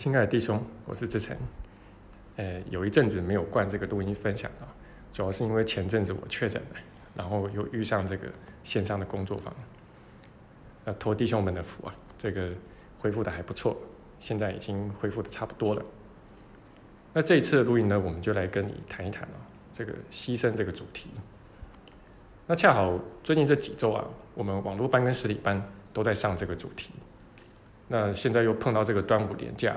亲爱的弟兄，我是志成。呃，有一阵子没有灌这个录音分享啊，主要是因为前阵子我确诊了，然后又遇上这个线上的工作坊，呃，托弟兄们的福啊，这个恢复的还不错，现在已经恢复的差不多了。那这一次的录音呢，我们就来跟你谈一谈啊，这个牺牲这个主题。那恰好最近这几周啊，我们网络班跟实体班都在上这个主题。那现在又碰到这个端午连假，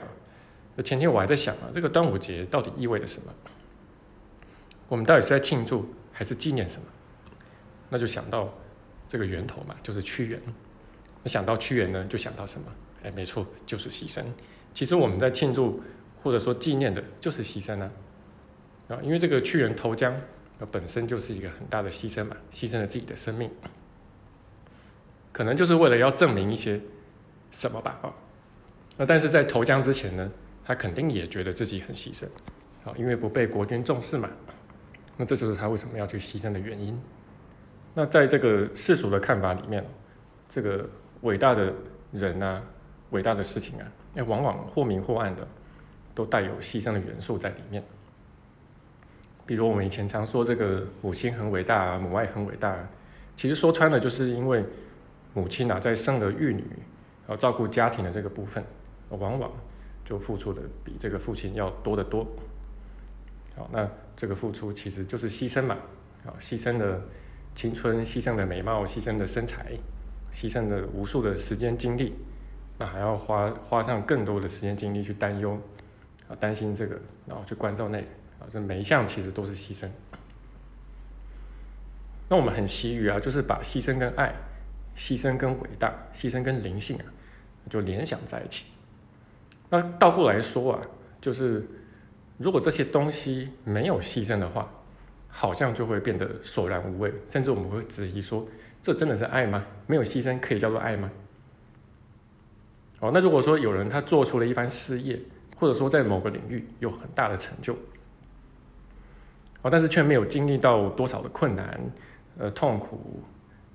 那前天我还在想啊，这个端午节到底意味着什么？我们到底是在庆祝还是纪念什么？那就想到这个源头嘛，就是屈原。那想到屈原呢，就想到什么？哎，没错，就是牺牲。其实我们在庆祝或者说纪念的就是牺牲啊，啊，因为这个屈原投江，本身就是一个很大的牺牲嘛，牺牲了自己的生命，可能就是为了要证明一些。什么吧啊？那但是在投江之前呢，他肯定也觉得自己很牺牲，啊，因为不被国君重视嘛。那这就是他为什么要去牺牲的原因。那在这个世俗的看法里面，这个伟大的人啊，伟大的事情啊，那往往或明或暗的，都带有牺牲的元素在里面。比如我们以前常说这个母亲很伟大，母爱很伟大，其实说穿了就是因为母亲啊，在生儿育女。要照顾家庭的这个部分，往往就付出的比这个父亲要多得多。好，那这个付出其实就是牺牲嘛，啊，牺牲的青春，牺牲的美貌，牺牲的身材，牺牲的无数的时间精力，那还要花花上更多的时间精力去担忧，啊，担心这个，然后去关照那个，啊，这每一项其实都是牺牲。那我们很习于啊，就是把牺牲跟爱。牺牲跟伟大，牺牲跟灵性啊，就联想在一起。那倒过来说啊，就是如果这些东西没有牺牲的话，好像就会变得索然无味，甚至我们会质疑说：这真的是爱吗？没有牺牲可以叫做爱吗？哦，那如果说有人他做出了一番事业，或者说在某个领域有很大的成就，哦，但是却没有经历到多少的困难、呃痛苦。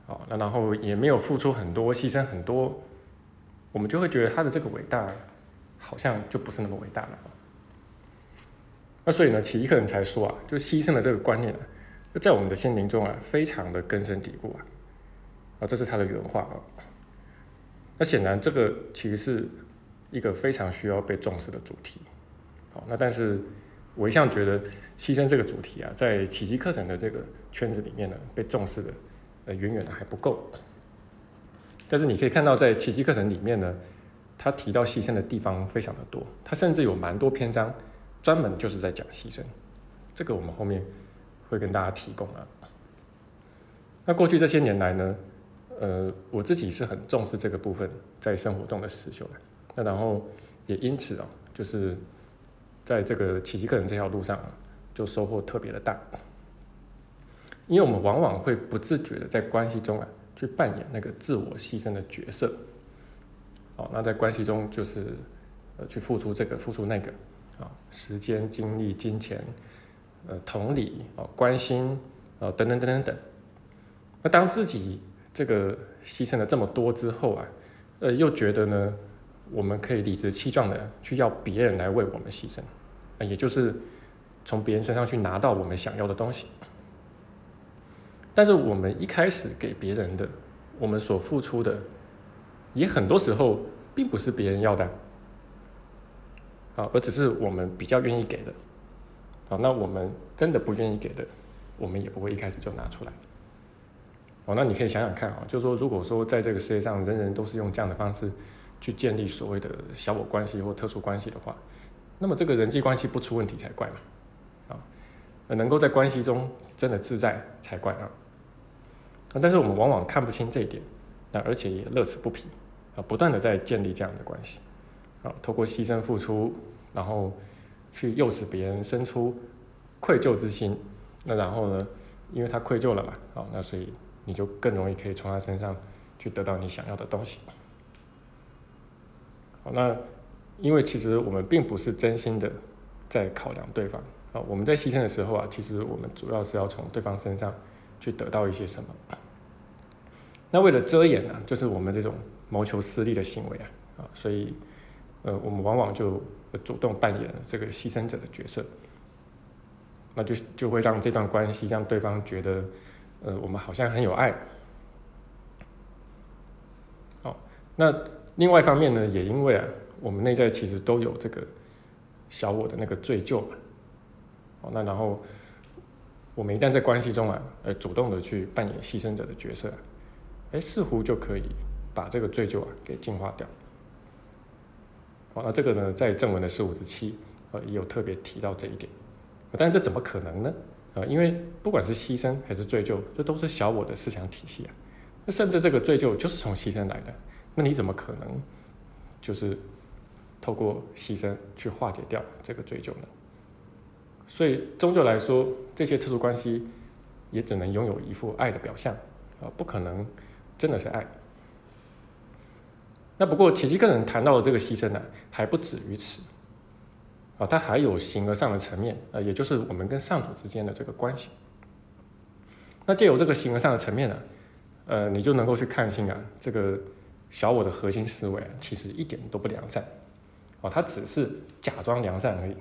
哦，那然后也没有付出很多，牺牲很多，我们就会觉得他的这个伟大，好像就不是那么伟大了。那所以呢，奇异客人才说啊，就牺牲的这个观念啊，在我们的心灵中啊，非常的根深蒂固啊。啊，这是他的原话啊。那显然这个其实是一个非常需要被重视的主题。好，那但是我一向觉得牺牲这个主题啊，在奇迹课程的这个圈子里面呢，被重视的。呃，远远的还不够。但是你可以看到，在奇迹课程里面呢，他提到牺牲的地方非常的多，他甚至有蛮多篇章专门就是在讲牺牲。这个我们后面会跟大家提供啊。那过去这些年来呢，呃，我自己是很重视这个部分在生活中的实修的。那然后也因此啊，就是在这个奇迹课程这条路上啊，就收获特别的大。因为我们往往会不自觉的在关系中啊，去扮演那个自我牺牲的角色，哦，那在关系中就是呃去付出这个付出那个啊，时间、精力、金钱，呃，同理啊，关心啊，等等等等等。那当自己这个牺牲了这么多之后啊，呃，又觉得呢，我们可以理直气壮的去要别人来为我们牺牲，啊，也就是从别人身上去拿到我们想要的东西。但是我们一开始给别人的，我们所付出的，也很多时候并不是别人要的，啊，而只是我们比较愿意给的，啊，那我们真的不愿意给的，我们也不会一开始就拿出来。哦，那你可以想想看啊，就是说，如果说在这个世界上人人都是用这样的方式去建立所谓的小我关系或特殊关系的话，那么这个人际关系不出问题才怪嘛，能够在关系中真的自在才怪啊。但是我们往往看不清这一点，那而且也乐此不疲，啊，不断的在建立这样的关系，啊，透过牺牲付出，然后去诱使别人生出愧疚之心，那然后呢，因为他愧疚了嘛，啊，那所以你就更容易可以从他身上去得到你想要的东西。好，那因为其实我们并不是真心的在考量对方，啊，我们在牺牲的时候啊，其实我们主要是要从对方身上。去得到一些什么？那为了遮掩呢，就是我们这种谋求私利的行为啊，啊，所以呃，我们往往就主动扮演这个牺牲者的角色，那就就会让这段关系让对方觉得，呃，我们好像很有爱。好，那另外一方面呢，也因为啊，我们内在其实都有这个小我的那个罪疚嘛。好，那然后我们一旦在关系中啊，呃，主动的去扮演牺牲者的角色，哎，似乎就可以把这个罪疚啊给净化掉。好，那这个呢，在正文的十五之七，呃，也有特别提到这一点。但这怎么可能呢？呃，因为不管是牺牲还是罪疚，这都是小我的思想体系啊。那甚至这个罪疚就是从牺牲来的，那你怎么可能就是透过牺牲去化解掉这个罪疚呢？所以，终究来说，这些特殊关系也只能拥有一副爱的表象，啊，不可能真的是爱。那不过，奇迹个人谈到的这个牺牲呢，还不止于此，啊，它还有形而上的层面，呃，也就是我们跟上主之间的这个关系。那借由这个形而上的层面呢，呃，你就能够去看清啊，这个小我的核心思维，其实一点都不良善，啊，它只是假装良善而已。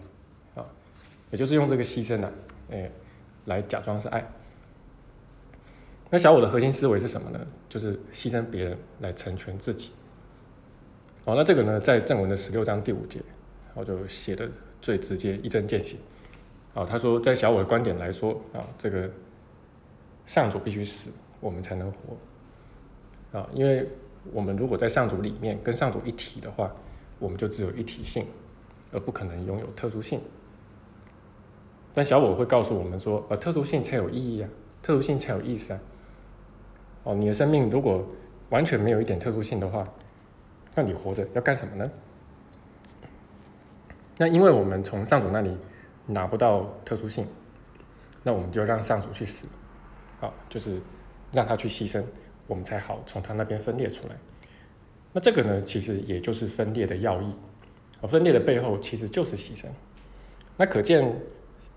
也就是用这个牺牲呢，哎，来假装是爱。那小我的核心思维是什么呢？就是牺牲别人来成全自己。好，那这个呢，在正文的十六章第五节，我就写的最直接、一针见血。啊，他说，在小我的观点来说，啊，这个上主必须死，我们才能活。啊，因为我们如果在上主里面跟上主一体的话，我们就只有一体性，而不可能拥有特殊性。但小我会告诉我们说，呃，特殊性才有意义啊，特殊性才有意思啊。哦，你的生命如果完全没有一点特殊性的话，那你活着要干什么呢？那因为我们从上主那里拿不到特殊性，那我们就让上主去死，啊，就是让他去牺牲，我们才好从他那边分裂出来。那这个呢，其实也就是分裂的要义，而分裂的背后其实就是牺牲。那可见。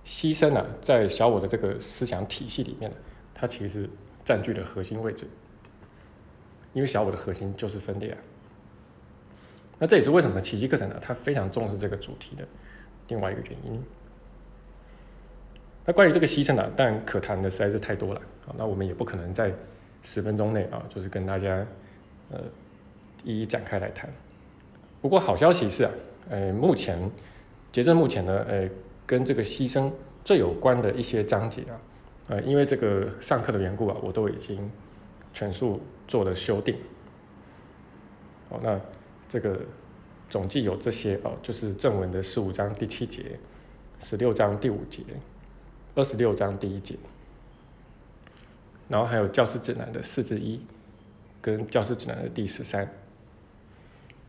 牺牲呢，在小我的这个思想体系里面，它其实占据了核心位置，因为小我的核心就是分裂啊。那这也是为什么奇迹课程呢，它非常重视这个主题的另外一个原因。那关于这个牺牲呢，但可谈的实在是太多了啊，那我们也不可能在十分钟内啊，就是跟大家呃一一展开来谈。不过好消息是啊，呃，目前截至目前呢，呃。跟这个牺牲最有关的一些章节啊，呃，因为这个上课的缘故啊，我都已经全数做了修订。哦，那这个总计有这些哦，就是正文的十五章第七节、十六章第五节、二十六章第一节，然后还有教师指南的四至一跟教师指南的第十三。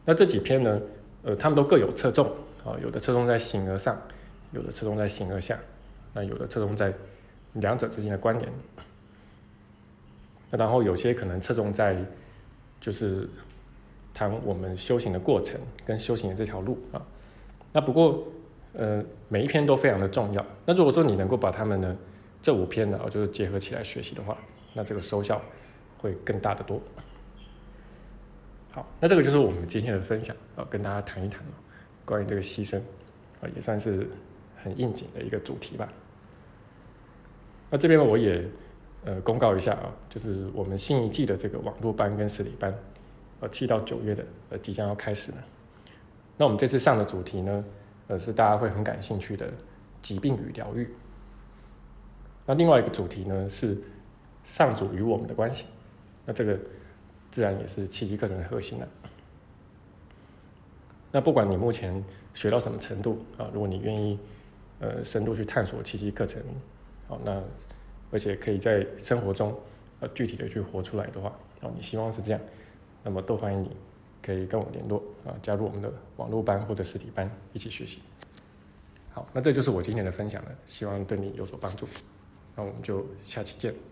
那这几篇呢，呃，他们都各有侧重啊，有的侧重在形而上。有的侧重在形而下，那有的侧重在两者之间的关联，那然后有些可能侧重在就是谈我们修行的过程跟修行的这条路啊。那不过呃每一篇都非常的重要。那如果说你能够把它们呢这五篇呢就是结合起来学习的话，那这个收效会更大的多。好，那这个就是我们今天的分享啊，跟大家谈一谈关于这个牺牲啊，也算是。很应景的一个主题吧。那这边我也呃公告一下啊，就是我们新一季的这个网络班跟实体班，呃七到九月的呃即将要开始了。那我们这次上的主题呢，呃是大家会很感兴趣的疾病与疗愈。那另外一个主题呢是上主与我们的关系。那这个自然也是七级课程的核心了。那不管你目前学到什么程度啊，如果你愿意。呃，深度去探索奇迹课程，好，那而且可以在生活中呃具体的去活出来的话，哦，你希望是这样，那么都欢迎你可以跟我联络啊，加入我们的网络班或者实体班一起学习。好，那这就是我今天的分享了，希望对你有所帮助。那我们就下期见。